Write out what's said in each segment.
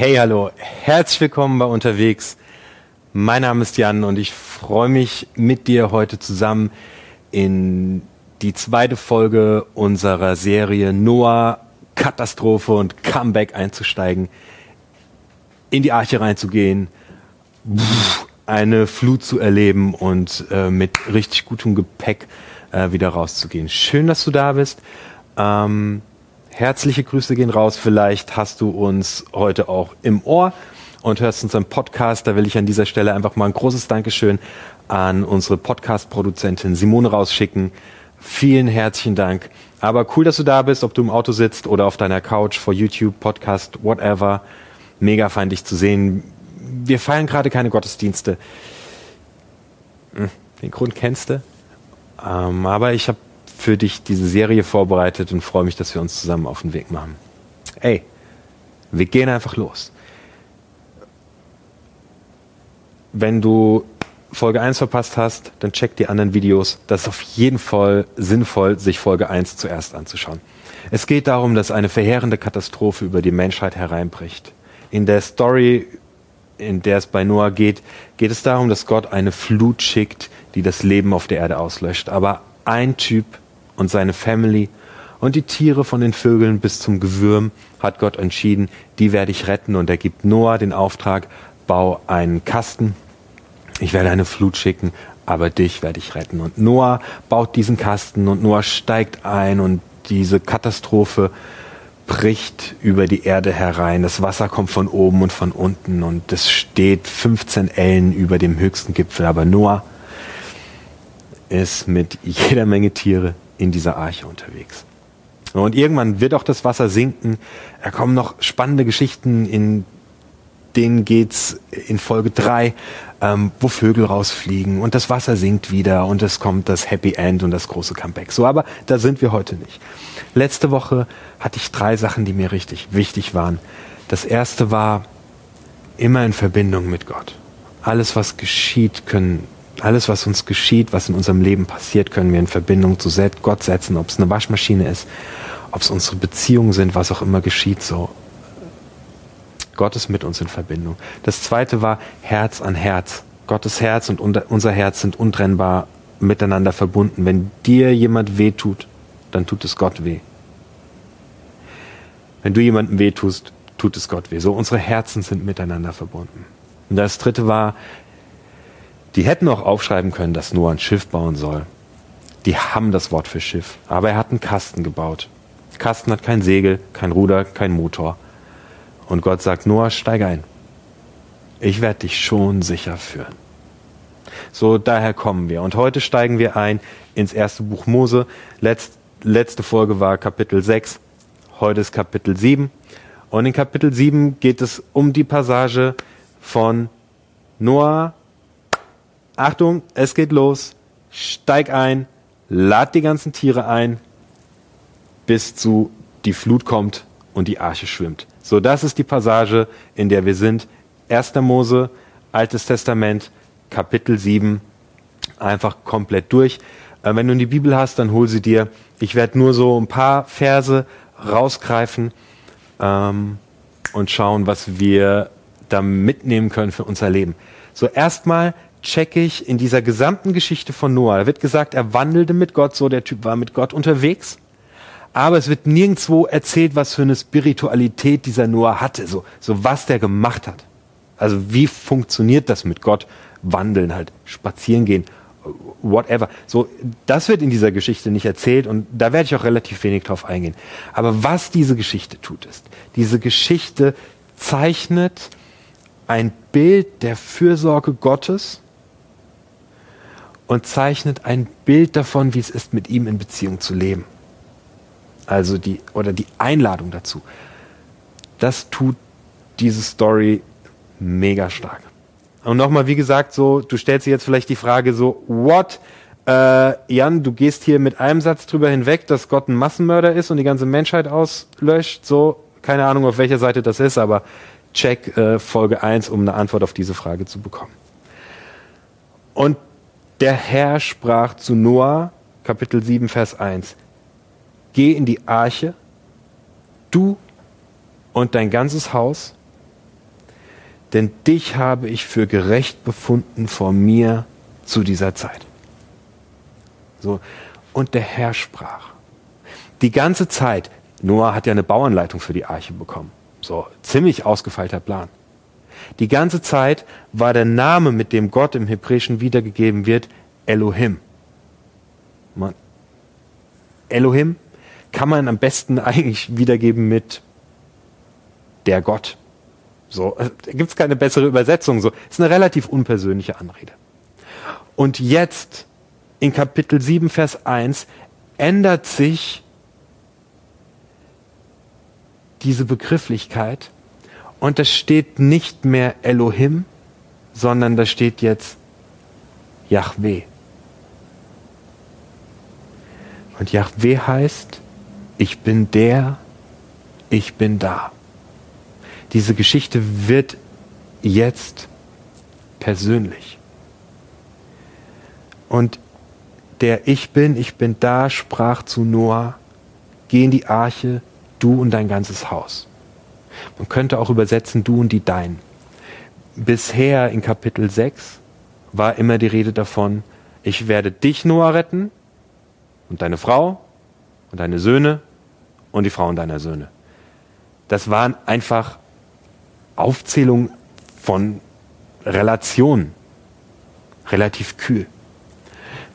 Hey, hallo, herzlich willkommen bei Unterwegs. Mein Name ist Jan und ich freue mich mit dir heute zusammen in die zweite Folge unserer Serie Noah Katastrophe und Comeback einzusteigen, in die Arche reinzugehen, eine Flut zu erleben und äh, mit richtig gutem Gepäck äh, wieder rauszugehen. Schön, dass du da bist. Ähm, herzliche Grüße gehen raus. Vielleicht hast du uns heute auch im Ohr und hörst unseren Podcast. Da will ich an dieser Stelle einfach mal ein großes Dankeschön an unsere Podcast-Produzentin Simone rausschicken. Vielen herzlichen Dank. Aber cool, dass du da bist, ob du im Auto sitzt oder auf deiner Couch vor YouTube, Podcast, whatever. Mega fein, dich zu sehen. Wir feiern gerade keine Gottesdienste. Hm, den Grund kennst du. Ähm, aber ich habe für dich diese Serie vorbereitet und freue mich, dass wir uns zusammen auf den Weg machen. Ey, wir gehen einfach los. Wenn du Folge 1 verpasst hast, dann check die anderen Videos. Das ist auf jeden Fall sinnvoll, sich Folge 1 zuerst anzuschauen. Es geht darum, dass eine verheerende Katastrophe über die Menschheit hereinbricht. In der Story, in der es bei Noah geht, geht es darum, dass Gott eine Flut schickt, die das Leben auf der Erde auslöscht. Aber ein Typ und seine Family und die Tiere von den Vögeln bis zum Gewürm hat Gott entschieden, die werde ich retten und er gibt Noah den Auftrag, bau einen Kasten, ich werde eine Flut schicken, aber dich werde ich retten. Und Noah baut diesen Kasten und Noah steigt ein und diese Katastrophe bricht über die Erde herein. Das Wasser kommt von oben und von unten und es steht 15 Ellen über dem höchsten Gipfel. Aber Noah ist mit jeder Menge Tiere in dieser Arche unterwegs. Und irgendwann wird auch das Wasser sinken. Da kommen noch spannende Geschichten, in denen geht's in Folge drei, ähm, wo Vögel rausfliegen und das Wasser sinkt wieder und es kommt das Happy End und das große Comeback. So, aber da sind wir heute nicht. Letzte Woche hatte ich drei Sachen, die mir richtig wichtig waren. Das erste war immer in Verbindung mit Gott. Alles, was geschieht, können alles, was uns geschieht, was in unserem Leben passiert, können wir in Verbindung zu Gott setzen, ob es eine Waschmaschine ist, ob es unsere Beziehungen sind, was auch immer geschieht, so. Gott ist mit uns in Verbindung. Das zweite war Herz an Herz. Gottes Herz und unser Herz sind untrennbar miteinander verbunden. Wenn dir jemand weh tut, dann tut es Gott weh. Wenn du jemandem weh tust, tut es Gott weh. So, unsere Herzen sind miteinander verbunden. Und das dritte war die hätten auch aufschreiben können, dass Noah ein Schiff bauen soll. Die haben das Wort für Schiff. Aber er hat einen Kasten gebaut. Kasten hat kein Segel, kein Ruder, kein Motor. Und Gott sagt, Noah, steig ein. Ich werde dich schon sicher führen. So, daher kommen wir. Und heute steigen wir ein ins erste Buch Mose. Letzt, letzte Folge war Kapitel 6. Heute ist Kapitel 7. Und in Kapitel 7 geht es um die Passage von Noah Achtung, es geht los. Steig ein, lad die ganzen Tiere ein, bis zu die Flut kommt und die Arche schwimmt. So, das ist die Passage, in der wir sind. 1. Mose, Altes Testament, Kapitel 7, einfach komplett durch. Äh, wenn du die Bibel hast, dann hol sie dir. Ich werde nur so ein paar Verse rausgreifen ähm, und schauen, was wir da mitnehmen können für unser Leben. So erstmal checke ich in dieser gesamten Geschichte von Noah. Da wird gesagt, er wandelte mit Gott, so der Typ war mit Gott unterwegs. Aber es wird nirgendwo erzählt, was für eine Spiritualität dieser Noah hatte, so, so was der gemacht hat. Also wie funktioniert das mit Gott? Wandeln halt, spazieren gehen, whatever. So, das wird in dieser Geschichte nicht erzählt und da werde ich auch relativ wenig drauf eingehen. Aber was diese Geschichte tut, ist, diese Geschichte zeichnet ein Bild der Fürsorge Gottes und zeichnet ein Bild davon, wie es ist, mit ihm in Beziehung zu leben. Also die, oder die Einladung dazu. Das tut diese Story mega stark. Und nochmal, wie gesagt, so, du stellst dir jetzt vielleicht die Frage so, what? Äh, Jan, du gehst hier mit einem Satz drüber hinweg, dass Gott ein Massenmörder ist und die ganze Menschheit auslöscht. So, keine Ahnung, auf welcher Seite das ist, aber check äh, Folge 1, um eine Antwort auf diese Frage zu bekommen. Und der Herr sprach zu Noah, Kapitel 7, Vers 1, Geh in die Arche, du und dein ganzes Haus, denn dich habe ich für gerecht befunden vor mir zu dieser Zeit. So. Und der Herr sprach. Die ganze Zeit, Noah hat ja eine Bauanleitung für die Arche bekommen. So, ziemlich ausgefeilter Plan. Die ganze Zeit war der Name, mit dem Gott im Hebräischen wiedergegeben wird, Elohim. Man, Elohim kann man am besten eigentlich wiedergeben mit der Gott. So, äh, gibt es keine bessere Übersetzung. So, ist eine relativ unpersönliche Anrede. Und jetzt in Kapitel 7, Vers 1 ändert sich diese Begrifflichkeit und es steht nicht mehr Elohim, sondern da steht jetzt Yahweh. Und Yahweh heißt, ich bin der, ich bin da. Diese Geschichte wird jetzt persönlich. Und der Ich bin, ich bin da sprach zu Noah, geh in die Arche, du und dein ganzes Haus. Man könnte auch übersetzen, du und die Dein. Bisher in Kapitel 6 war immer die Rede davon, ich werde dich, Noah, retten und deine Frau und deine Söhne und die Frauen deiner Söhne. Das waren einfach Aufzählungen von Relationen. Relativ kühl.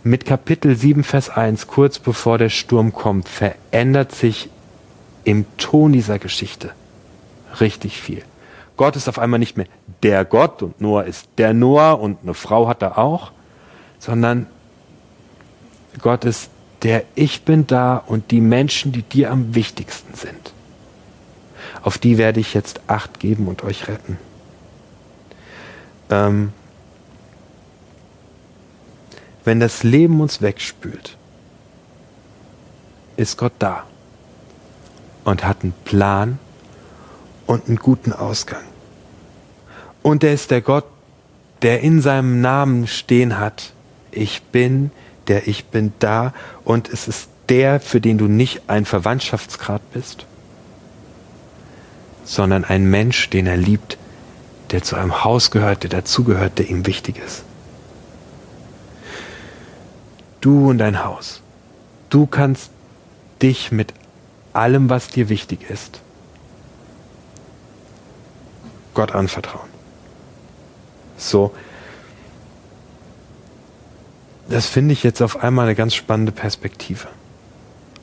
Mit Kapitel 7, Vers 1, kurz bevor der Sturm kommt, verändert sich im Ton dieser Geschichte richtig viel. Gott ist auf einmal nicht mehr der Gott und Noah ist der Noah und eine Frau hat er auch, sondern Gott ist der Ich bin da und die Menschen, die dir am wichtigsten sind. Auf die werde ich jetzt Acht geben und euch retten. Ähm, wenn das Leben uns wegspült, ist Gott da und hat einen Plan und einen guten Ausgang. Und er ist der Gott, der in seinem Namen stehen hat, ich bin, der ich bin da und es ist der, für den du nicht ein Verwandtschaftsgrad bist, sondern ein Mensch, den er liebt, der zu einem Haus gehört, der dazugehört, der ihm wichtig ist. Du und dein Haus. Du kannst dich mit allem, was dir wichtig ist, Gott anvertrauen. So. Das finde ich jetzt auf einmal eine ganz spannende Perspektive.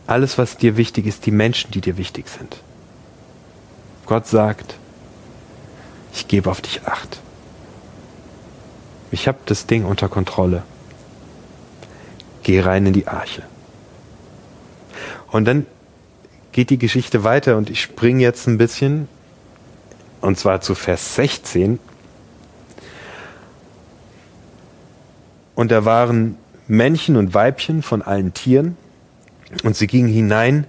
Alles, was dir wichtig ist, die Menschen, die dir wichtig sind. Gott sagt, ich gebe auf dich acht. Ich habe das Ding unter Kontrolle. Geh rein in die Arche. Und dann geht die Geschichte weiter und ich springe jetzt ein bisschen und zwar zu Vers 16. Und da waren Männchen und Weibchen von allen Tieren, und sie gingen hinein,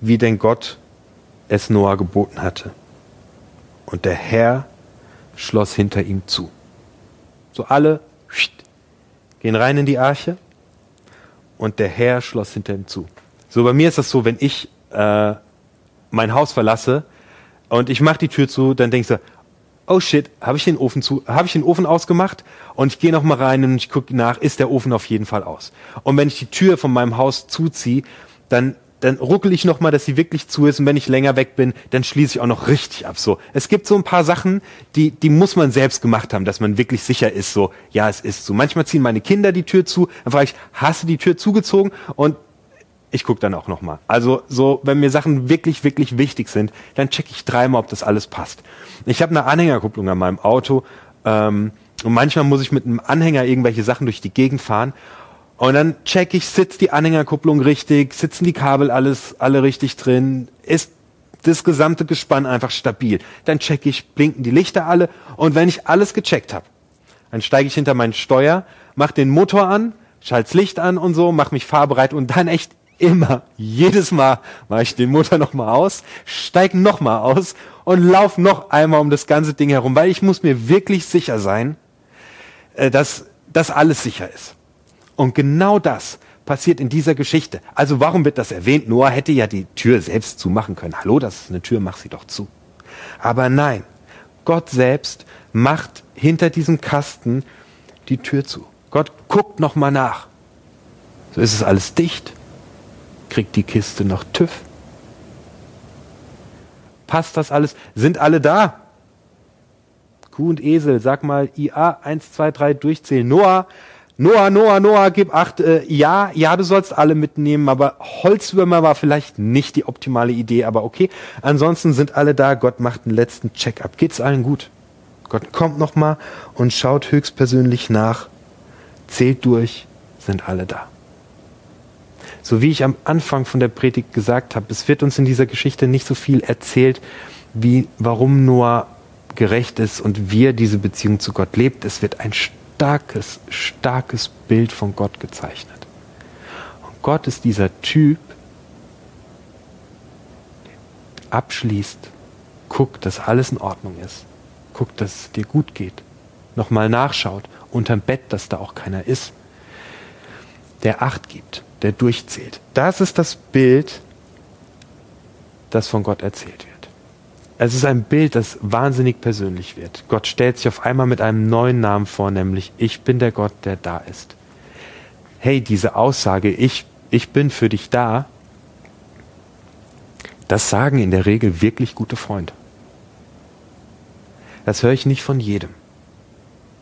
wie denn Gott es Noah geboten hatte. Und der Herr schloss hinter ihm zu. So alle gehen rein in die Arche und der Herr schloss hinter ihm zu. So bei mir ist das so, wenn ich äh, mein Haus verlasse, und ich mache die Tür zu, dann denkst du, oh shit, habe ich den Ofen zu, habe ich den Ofen ausgemacht und ich gehe noch mal rein und ich gucke nach, ist der Ofen auf jeden Fall aus. Und wenn ich die Tür von meinem Haus zuziehe, dann dann ruckel ich noch mal, dass sie wirklich zu ist und wenn ich länger weg bin, dann schließe ich auch noch richtig ab. So, es gibt so ein paar Sachen, die die muss man selbst gemacht haben, dass man wirklich sicher ist. So, ja, es ist so. Manchmal ziehen meine Kinder die Tür zu, dann frage ich, hast du die Tür zugezogen? Und ich gucke dann auch nochmal. Also so, wenn mir Sachen wirklich, wirklich wichtig sind, dann checke ich dreimal, ob das alles passt. Ich habe eine Anhängerkupplung an meinem Auto ähm, und manchmal muss ich mit einem Anhänger irgendwelche Sachen durch die Gegend fahren und dann check ich, sitzt die Anhängerkupplung richtig, sitzen die Kabel alles alle richtig drin, ist das gesamte Gespann einfach stabil. Dann check ich, blinken die Lichter alle und wenn ich alles gecheckt habe, dann steige ich hinter meinen Steuer, mach den Motor an, schalt's Licht an und so, mach mich fahrbereit und dann echt immer, jedes Mal mache ich den Motor nochmal aus, steige nochmal aus und lauf noch einmal um das ganze Ding herum, weil ich muss mir wirklich sicher sein, äh, dass das alles sicher ist. Und genau das passiert in dieser Geschichte. Also warum wird das erwähnt? Noah hätte ja die Tür selbst zumachen können. Hallo, das ist eine Tür, mach sie doch zu. Aber nein, Gott selbst macht hinter diesem Kasten die Tür zu. Gott guckt noch mal nach. So ist es alles dicht. Kriegt die Kiste noch TÜV? Passt das alles? Sind alle da? Kuh und Esel, sag mal IA 1, 2, 3 durchzählen. Noah, Noah, Noah, Noah, gib acht. Äh, ja, ja, du sollst alle mitnehmen, aber Holzwürmer war vielleicht nicht die optimale Idee, aber okay. Ansonsten sind alle da. Gott macht einen letzten Check-up. Geht's allen gut? Gott kommt nochmal und schaut höchstpersönlich nach, zählt durch, sind alle da. So wie ich am Anfang von der Predigt gesagt habe, es wird uns in dieser Geschichte nicht so viel erzählt, wie warum Noah gerecht ist und wie er diese Beziehung zu Gott lebt. Es wird ein starkes, starkes Bild von Gott gezeichnet. Und Gott ist dieser Typ, der abschließt, guckt, dass alles in Ordnung ist, guckt, dass es dir gut geht, nochmal nachschaut, unterm Bett, dass da auch keiner ist, der Acht gibt, der durchzählt. Das ist das Bild, das von Gott erzählt wird. Es ist ein Bild, das wahnsinnig persönlich wird. Gott stellt sich auf einmal mit einem neuen Namen vor, nämlich ich bin der Gott, der da ist. Hey, diese Aussage, ich, ich bin für dich da, das sagen in der Regel wirklich gute Freunde. Das höre ich nicht von jedem.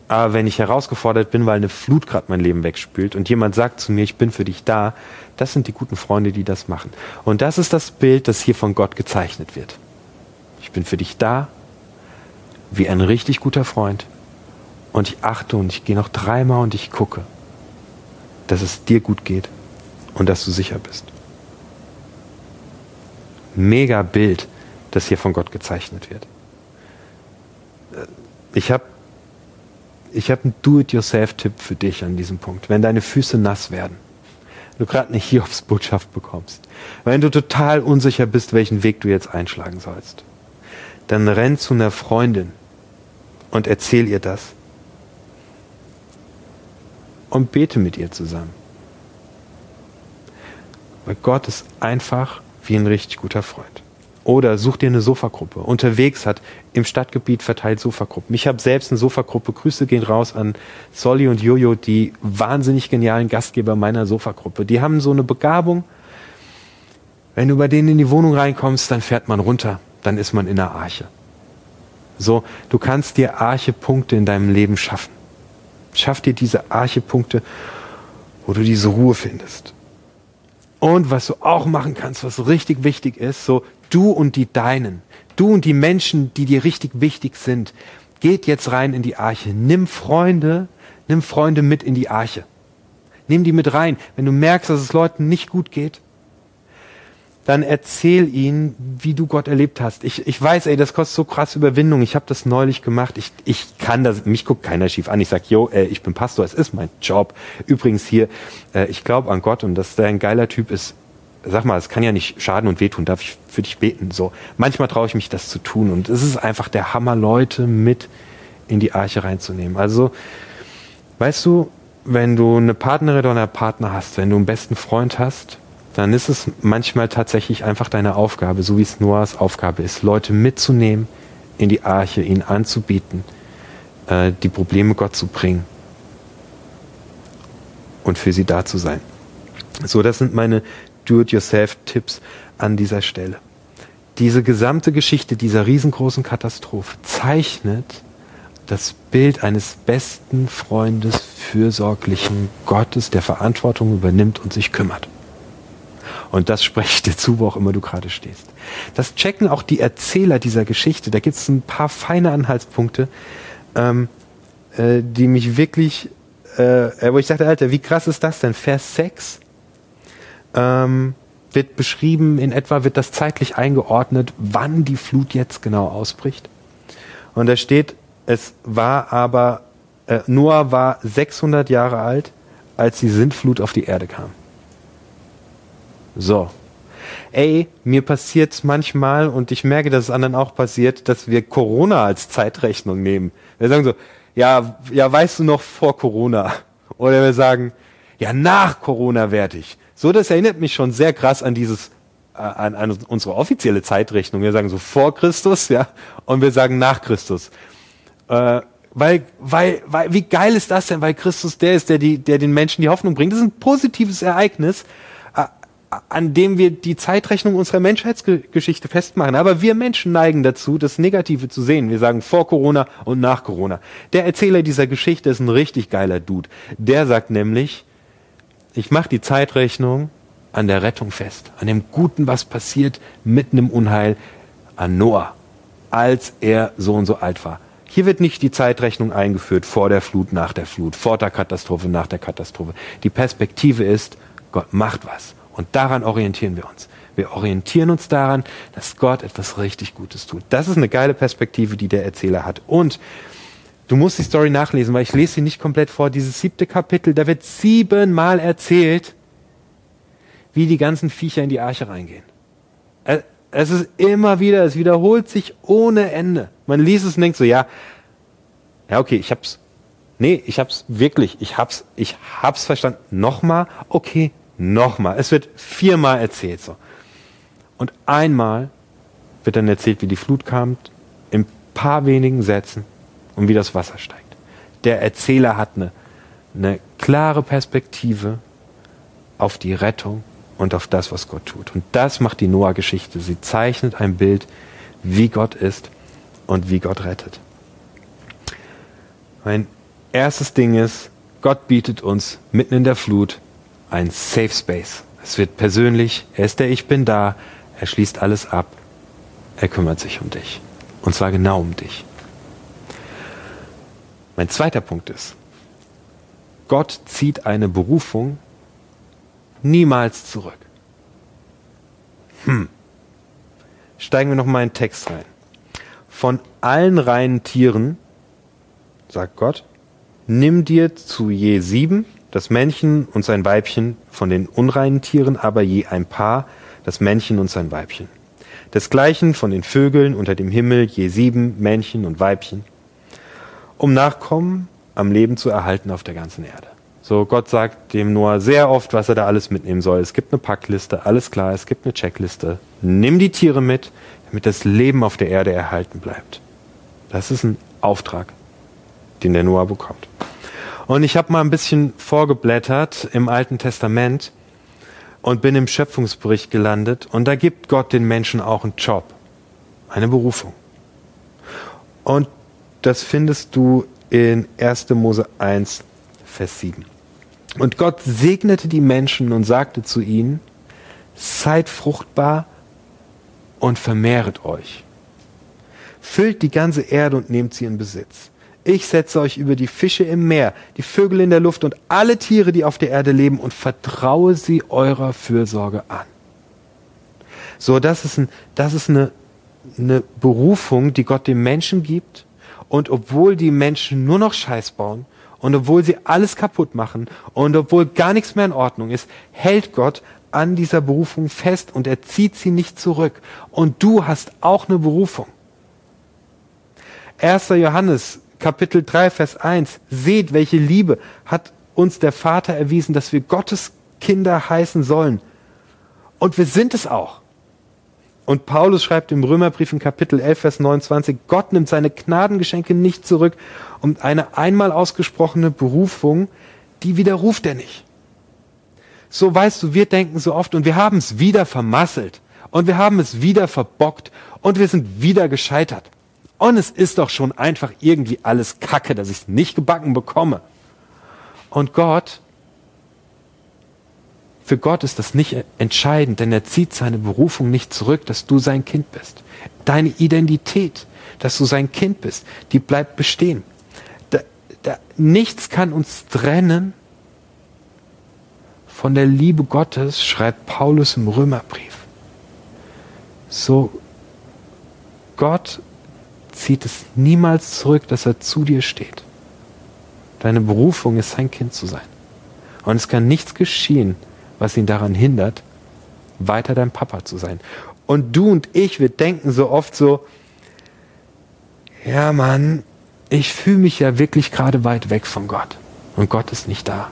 Aber wenn ich herausgefordert bin, weil eine Flut gerade mein Leben wegspült und jemand sagt zu mir, ich bin für dich da, das sind die guten Freunde, die das machen. Und das ist das Bild, das hier von Gott gezeichnet wird bin für dich da, wie ein richtig guter Freund. Und ich achte und ich gehe noch dreimal und ich gucke, dass es dir gut geht und dass du sicher bist. Mega Bild, das hier von Gott gezeichnet wird. Ich habe ich hab einen Do-it-yourself-Tipp für dich an diesem Punkt. Wenn deine Füße nass werden, du gerade eine Hiobs-Botschaft bekommst, wenn du total unsicher bist, welchen Weg du jetzt einschlagen sollst, dann renn zu einer Freundin und erzähl ihr das. Und bete mit ihr zusammen. Weil Gott ist einfach wie ein richtig guter Freund. Oder such dir eine Sofagruppe. Unterwegs hat im Stadtgebiet verteilt Sofagruppen. Ich habe selbst eine Sofagruppe. Grüße gehen raus an Solly und Jojo, die wahnsinnig genialen Gastgeber meiner Sofagruppe. Die haben so eine Begabung. Wenn du bei denen in die Wohnung reinkommst, dann fährt man runter dann ist man in der Arche. So, du kannst dir Archepunkte in deinem Leben schaffen. Schaff dir diese Archepunkte, wo du diese Ruhe findest. Und was du auch machen kannst, was richtig wichtig ist, so du und die Deinen, du und die Menschen, die dir richtig wichtig sind, geht jetzt rein in die Arche. Nimm Freunde, nimm Freunde mit in die Arche. Nimm die mit rein. Wenn du merkst, dass es Leuten nicht gut geht, dann erzähl ihnen, wie du Gott erlebt hast. Ich, ich weiß, ey, das kostet so krass Überwindung. Ich habe das neulich gemacht. Ich, ich kann das, mich guckt keiner schief an. Ich sag, yo, äh, ich bin Pastor, es ist mein Job. Übrigens hier, äh, ich glaube an Gott und dass der ein geiler Typ ist. Sag mal, es kann ja nicht schaden und wehtun. Darf ich für dich beten? So, manchmal traue ich mich, das zu tun. Und es ist einfach der Hammer, Leute mit in die Arche reinzunehmen. Also, weißt du, wenn du eine Partnerin oder einen Partner hast, wenn du einen besten Freund hast, dann ist es manchmal tatsächlich einfach deine Aufgabe, so wie es Noahs Aufgabe ist, Leute mitzunehmen in die Arche, ihnen anzubieten, äh, die Probleme Gott zu bringen und für sie da zu sein. So, das sind meine Do-it-yourself-Tipps an dieser Stelle. Diese gesamte Geschichte dieser riesengroßen Katastrophe zeichnet das Bild eines besten Freundes, fürsorglichen Gottes, der Verantwortung übernimmt und sich kümmert. Und das spreche ich dir zu, wo auch immer du gerade stehst. Das checken auch die Erzähler dieser Geschichte. Da gibt es ein paar feine Anhaltspunkte, ähm, äh, die mich wirklich, äh, wo ich sagte, Alter, wie krass ist das denn? Vers 6 ähm, wird beschrieben, in etwa wird das zeitlich eingeordnet, wann die Flut jetzt genau ausbricht. Und da steht, es war aber, äh, Noah war 600 Jahre alt, als die Sintflut auf die Erde kam. So. Ey, mir passiert manchmal und ich merke, dass es anderen auch passiert, dass wir Corona als Zeitrechnung nehmen. Wir sagen so, ja, ja, weißt du noch vor Corona? Oder wir sagen, ja, nach Corona werde ich. So, das erinnert mich schon sehr krass an dieses an, an unsere offizielle Zeitrechnung. Wir sagen so vor Christus, ja, und wir sagen nach Christus. Äh, weil, weil, weil, wie geil ist das denn? Weil Christus der ist, der, die, der den Menschen die Hoffnung bringt. Das ist ein positives Ereignis, äh, an dem wir die Zeitrechnung unserer Menschheitsgeschichte festmachen. Aber wir Menschen neigen dazu, das Negative zu sehen. Wir sagen vor Corona und nach Corona. Der Erzähler dieser Geschichte ist ein richtig geiler Dude. Der sagt nämlich, ich mache die Zeitrechnung an der Rettung fest, an dem Guten, was passiert mitten im Unheil, an Noah, als er so und so alt war. Hier wird nicht die Zeitrechnung eingeführt vor der Flut, nach der Flut, vor der Katastrophe, nach der Katastrophe. Die Perspektive ist, Gott macht was. Und daran orientieren wir uns. Wir orientieren uns daran, dass Gott etwas richtig Gutes tut. Das ist eine geile Perspektive, die der Erzähler hat. Und du musst die Story nachlesen, weil ich lese sie nicht komplett vor. Dieses siebte Kapitel, da wird siebenmal erzählt, wie die ganzen Viecher in die Arche reingehen. Es ist immer wieder, es wiederholt sich ohne Ende. Man liest es und denkt so, ja, ja, okay, ich hab's. Nee, ich hab's wirklich, ich hab's, ich hab's verstanden. Nochmal, okay, nochmal. Es wird viermal erzählt so. Und einmal wird dann erzählt, wie die Flut kam, in paar wenigen Sätzen und wie das Wasser steigt. Der Erzähler hat eine, eine klare Perspektive auf die Rettung und auf das, was Gott tut. Und das macht die Noah-Geschichte. Sie zeichnet ein Bild, wie Gott ist und wie Gott rettet. Mein erstes Ding ist, Gott bietet uns mitten in der Flut ein Safe Space. Es wird persönlich, er ist der Ich bin da, er schließt alles ab, er kümmert sich um dich. Und zwar genau um dich. Mein zweiter Punkt ist, Gott zieht eine Berufung niemals zurück. Hm. Steigen wir noch mal in den Text rein. Von allen reinen Tieren, sagt Gott, nimm dir zu je sieben, das Männchen und sein Weibchen, von den unreinen Tieren aber je ein Paar, das Männchen und sein Weibchen. Desgleichen von den Vögeln unter dem Himmel je sieben Männchen und Weibchen, um Nachkommen am Leben zu erhalten auf der ganzen Erde. So, Gott sagt dem Noah sehr oft, was er da alles mitnehmen soll. Es gibt eine Packliste, alles klar, es gibt eine Checkliste. Nimm die Tiere mit, damit das Leben auf der Erde erhalten bleibt. Das ist ein Auftrag, den der Noah bekommt. Und ich habe mal ein bisschen vorgeblättert im Alten Testament und bin im Schöpfungsbericht gelandet und da gibt Gott den Menschen auch einen Job, eine Berufung. Und das findest du in 1. Mose 1, Vers 7. Und Gott segnete die Menschen und sagte zu ihnen, seid fruchtbar und vermehret euch. Füllt die ganze Erde und nehmt sie in Besitz. Ich setze euch über die Fische im Meer, die Vögel in der Luft und alle Tiere, die auf der Erde leben und vertraue sie eurer Fürsorge an. So, das ist, ein, das ist eine, eine Berufung, die Gott dem Menschen gibt. Und obwohl die Menschen nur noch Scheiß bauen und obwohl sie alles kaputt machen und obwohl gar nichts mehr in Ordnung ist, hält Gott an dieser Berufung fest und er zieht sie nicht zurück. Und du hast auch eine Berufung. 1. Johannes Kapitel 3, Vers 1. Seht, welche Liebe hat uns der Vater erwiesen, dass wir Gottes Kinder heißen sollen. Und wir sind es auch. Und Paulus schreibt im Römerbrief in Kapitel 11, Vers 29, Gott nimmt seine Gnadengeschenke nicht zurück und eine einmal ausgesprochene Berufung, die widerruft er nicht. So weißt du, wir denken so oft und wir haben es wieder vermasselt und wir haben es wieder verbockt und wir sind wieder gescheitert. Und es ist doch schon einfach irgendwie alles Kacke, dass ich es nicht gebacken bekomme. Und Gott für Gott ist das nicht entscheidend, denn er zieht seine Berufung nicht zurück, dass du sein Kind bist. Deine Identität, dass du sein Kind bist, die bleibt bestehen. Da, da, nichts kann uns trennen von der Liebe Gottes, schreibt Paulus im Römerbrief. So, Gott zieht es niemals zurück, dass er zu dir steht. Deine Berufung ist sein Kind zu sein. Und es kann nichts geschehen, was ihn daran hindert, weiter dein Papa zu sein. Und du und ich, wir denken so oft so, ja Mann, ich fühle mich ja wirklich gerade weit weg von Gott. Und Gott ist nicht da.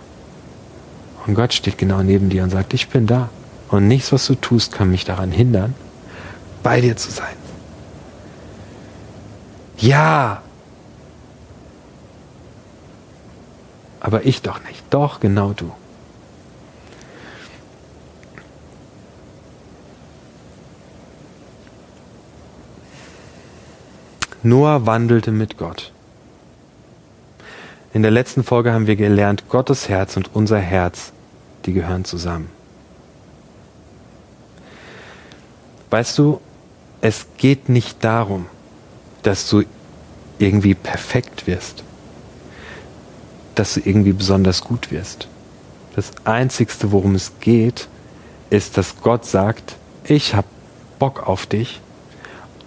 Und Gott steht genau neben dir und sagt, ich bin da. Und nichts, was du tust, kann mich daran hindern, bei dir zu sein. Ja. Aber ich doch nicht. Doch, genau du. Noah wandelte mit Gott. In der letzten Folge haben wir gelernt, Gottes Herz und unser Herz, die gehören zusammen. Weißt du, es geht nicht darum, dass du irgendwie perfekt wirst, dass du irgendwie besonders gut wirst. Das Einzigste, worum es geht, ist, dass Gott sagt, ich habe Bock auf dich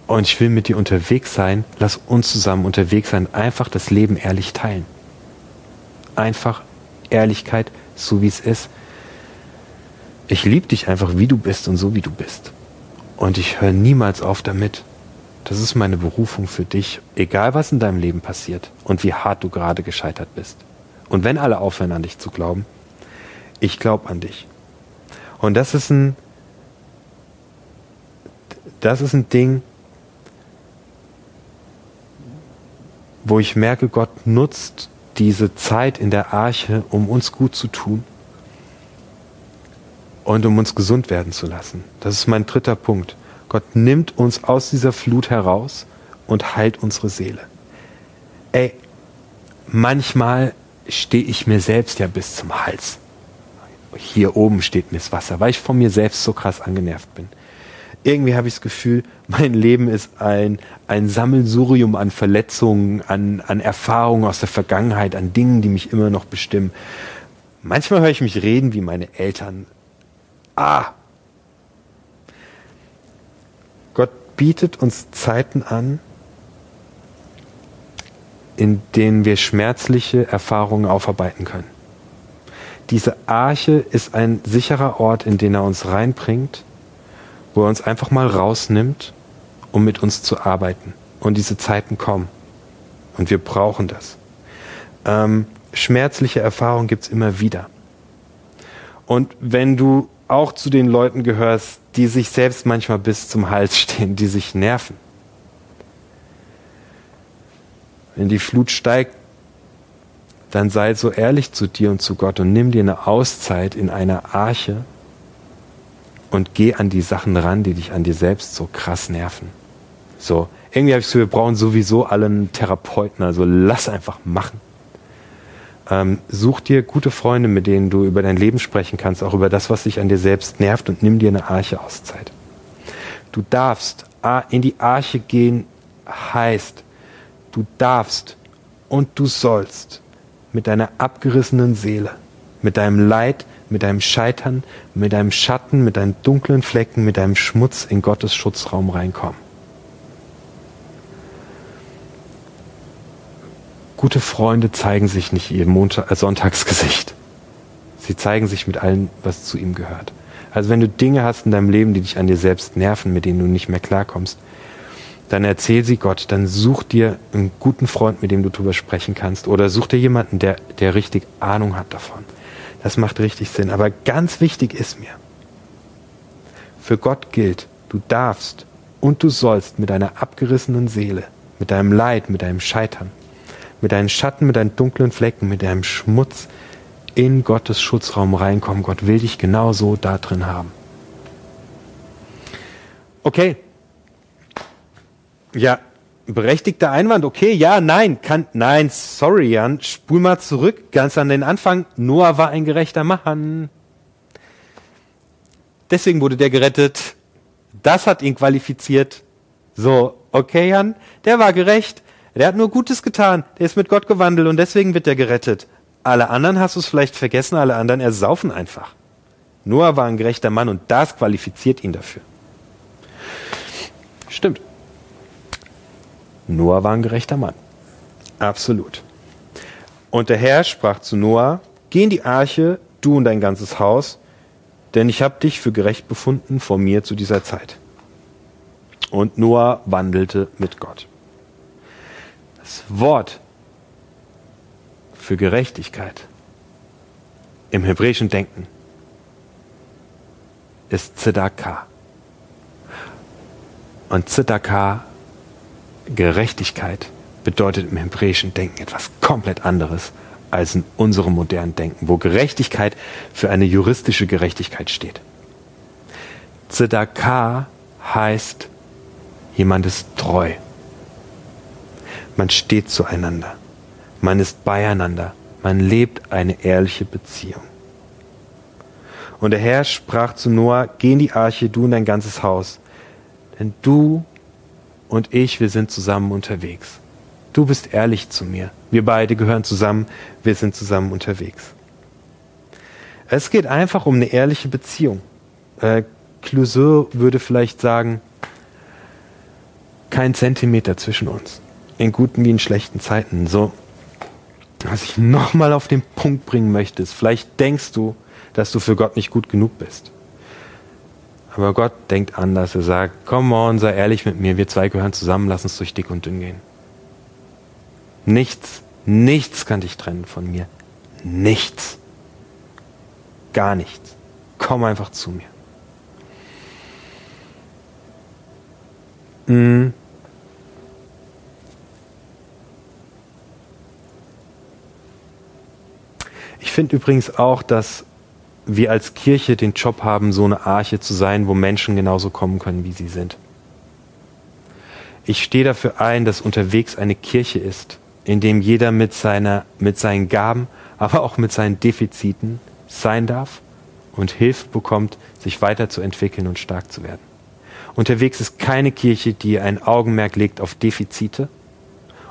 und ich will mit dir unterwegs sein, lass uns zusammen unterwegs sein, einfach das Leben ehrlich teilen. Einfach Ehrlichkeit, so wie es ist. Ich liebe dich einfach, wie du bist und so wie du bist. Und ich höre niemals auf damit. Das ist meine Berufung für dich, egal was in deinem Leben passiert und wie hart du gerade gescheitert bist. Und wenn alle aufhören an dich zu glauben, ich glaube an dich. Und das ist ein, das ist ein Ding, wo ich merke, Gott nutzt diese Zeit in der Arche, um uns gut zu tun und um uns gesund werden zu lassen. Das ist mein dritter Punkt. Gott nimmt uns aus dieser Flut heraus und heilt unsere Seele. Ey, manchmal stehe ich mir selbst ja bis zum Hals. Hier oben steht mir das Wasser, weil ich von mir selbst so krass angenervt bin. Irgendwie habe ich das Gefühl, mein Leben ist ein, ein Sammelsurium an Verletzungen, an, an Erfahrungen aus der Vergangenheit, an Dingen, die mich immer noch bestimmen. Manchmal höre ich mich reden wie meine Eltern, Ah! Gott bietet uns Zeiten an, in denen wir schmerzliche Erfahrungen aufarbeiten können. Diese Arche ist ein sicherer Ort, in den er uns reinbringt, wo er uns einfach mal rausnimmt, um mit uns zu arbeiten. Und diese Zeiten kommen. Und wir brauchen das. Ähm, schmerzliche Erfahrungen gibt's immer wieder. Und wenn du auch zu den Leuten gehörst, die sich selbst manchmal bis zum Hals stehen, die sich nerven. Wenn die Flut steigt, dann sei so ehrlich zu dir und zu Gott und nimm dir eine Auszeit in einer Arche und geh an die Sachen ran, die dich an dir selbst so krass nerven. So, irgendwie habe ich so, wir brauchen sowieso alle einen Therapeuten, also lass einfach machen. Ähm, such dir gute Freunde, mit denen du über dein Leben sprechen kannst, auch über das, was dich an dir selbst nervt und nimm dir eine Arche Auszeit. Du darfst in die Arche gehen, heißt, du darfst und du sollst mit deiner abgerissenen Seele, mit deinem Leid, mit deinem Scheitern, mit deinem Schatten, mit deinen dunklen Flecken, mit deinem Schmutz in Gottes Schutzraum reinkommen. Gute Freunde zeigen sich nicht ihr Montag, äh, Sonntagsgesicht. Sie zeigen sich mit allem, was zu ihm gehört. Also wenn du Dinge hast in deinem Leben, die dich an dir selbst nerven, mit denen du nicht mehr klarkommst, dann erzähl sie Gott, dann such dir einen guten Freund, mit dem du darüber sprechen kannst, oder such dir jemanden, der, der richtig Ahnung hat davon. Das macht richtig Sinn. Aber ganz wichtig ist mir, für Gott gilt, du darfst und du sollst mit deiner abgerissenen Seele, mit deinem Leid, mit deinem Scheitern, mit deinen Schatten, mit deinen dunklen Flecken, mit deinem Schmutz in Gottes Schutzraum reinkommen. Gott will dich genauso da drin haben. Okay. Ja, berechtigter Einwand. Okay, ja, nein, kann, nein, sorry, Jan, spul mal zurück, ganz an den Anfang. Noah war ein gerechter Mann. Deswegen wurde der gerettet. Das hat ihn qualifiziert. So, okay, Jan, der war gerecht. Der hat nur Gutes getan. Der ist mit Gott gewandelt und deswegen wird er gerettet. Alle anderen hast du es vielleicht vergessen, alle anderen ersaufen einfach. Noah war ein gerechter Mann und das qualifiziert ihn dafür. Stimmt. Noah war ein gerechter Mann. Absolut. Und der Herr sprach zu Noah, geh in die Arche, du und dein ganzes Haus, denn ich habe dich für gerecht befunden vor mir zu dieser Zeit. Und Noah wandelte mit Gott. Das Wort für Gerechtigkeit im hebräischen Denken ist Zedakah. Und Zedakah, Gerechtigkeit, bedeutet im hebräischen Denken etwas komplett anderes als in unserem modernen Denken, wo Gerechtigkeit für eine juristische Gerechtigkeit steht. Zedakah heißt, jemand ist treu. Man steht zueinander. Man ist beieinander. Man lebt eine ehrliche Beziehung. Und der Herr sprach zu Noah, geh in die Arche, du und dein ganzes Haus. Denn du und ich, wir sind zusammen unterwegs. Du bist ehrlich zu mir. Wir beide gehören zusammen. Wir sind zusammen unterwegs. Es geht einfach um eine ehrliche Beziehung. Äh, Clouseau würde vielleicht sagen, kein Zentimeter zwischen uns. In guten wie in schlechten Zeiten. So, was ich nochmal auf den Punkt bringen möchte, ist, vielleicht denkst du, dass du für Gott nicht gut genug bist. Aber Gott denkt anders. Er sagt, komm on, sei ehrlich mit mir. Wir zwei gehören zusammen. Lass uns durch dick und dünn gehen. Nichts, nichts kann dich trennen von mir. Nichts. Gar nichts. Komm einfach zu mir. Mm. Ich finde übrigens auch, dass wir als Kirche den Job haben, so eine Arche zu sein, wo Menschen genauso kommen können, wie sie sind. Ich stehe dafür ein, dass unterwegs eine Kirche ist, in dem jeder mit, seiner, mit seinen Gaben, aber auch mit seinen Defiziten sein darf und Hilfe bekommt, sich weiterzuentwickeln und stark zu werden. Unterwegs ist keine Kirche, die ein Augenmerk legt auf Defizite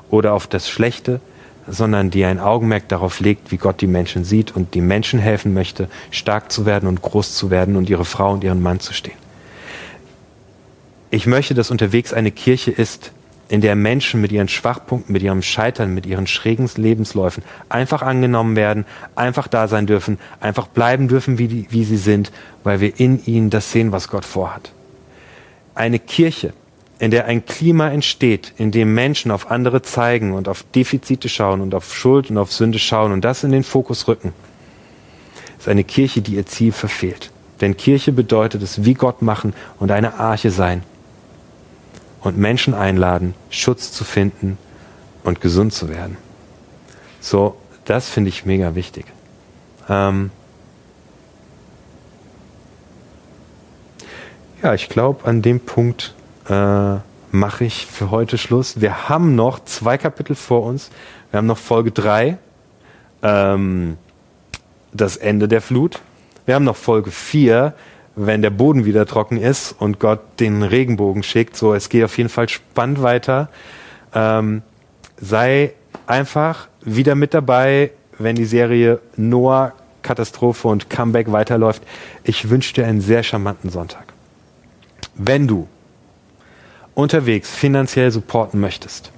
oder auf das Schlechte, sondern die ein Augenmerk darauf legt, wie Gott die Menschen sieht und die Menschen helfen möchte, stark zu werden und groß zu werden und ihre Frau und ihren Mann zu stehen. Ich möchte, dass unterwegs eine Kirche ist, in der Menschen mit ihren Schwachpunkten, mit ihrem Scheitern, mit ihren schrägen Lebensläufen einfach angenommen werden, einfach da sein dürfen, einfach bleiben dürfen, wie, die, wie sie sind, weil wir in ihnen das sehen, was Gott vorhat. Eine Kirche, in der ein Klima entsteht, in dem Menschen auf andere zeigen und auf Defizite schauen und auf Schuld und auf Sünde schauen und das in den Fokus rücken, ist eine Kirche, die ihr Ziel verfehlt. Denn Kirche bedeutet es wie Gott machen und eine Arche sein und Menschen einladen, Schutz zu finden und gesund zu werden. So, das finde ich mega wichtig. Ähm ja, ich glaube, an dem Punkt äh, mache ich für heute Schluss. Wir haben noch zwei Kapitel vor uns. Wir haben noch Folge 3, ähm, das Ende der Flut. Wir haben noch Folge 4, wenn der Boden wieder trocken ist und Gott den Regenbogen schickt. So, es geht auf jeden Fall spannend weiter. Ähm, sei einfach wieder mit dabei, wenn die Serie Noah Katastrophe und Comeback weiterläuft. Ich wünsche dir einen sehr charmanten Sonntag. Wenn du unterwegs finanziell supporten möchtest,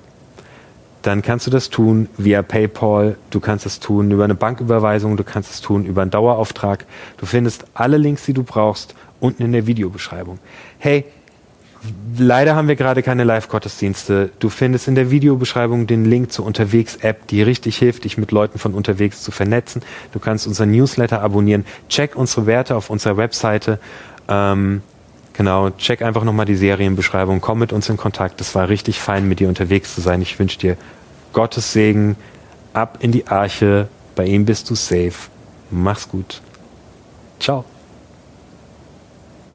dann kannst du das tun via PayPal, du kannst es tun über eine Banküberweisung, du kannst es tun über einen Dauerauftrag. Du findest alle Links, die du brauchst, unten in der Videobeschreibung. Hey, leider haben wir gerade keine Live-Gottesdienste. Du findest in der Videobeschreibung den Link zur Unterwegs-App, die richtig hilft, dich mit Leuten von unterwegs zu vernetzen. Du kannst unseren Newsletter abonnieren. Check unsere Werte auf unserer Webseite. Ähm, Genau, check einfach nochmal die Serienbeschreibung, komm mit uns in Kontakt. Es war richtig fein, mit dir unterwegs zu sein. Ich wünsche dir Gottes Segen, ab in die Arche, bei ihm bist du safe. Mach's gut. Ciao.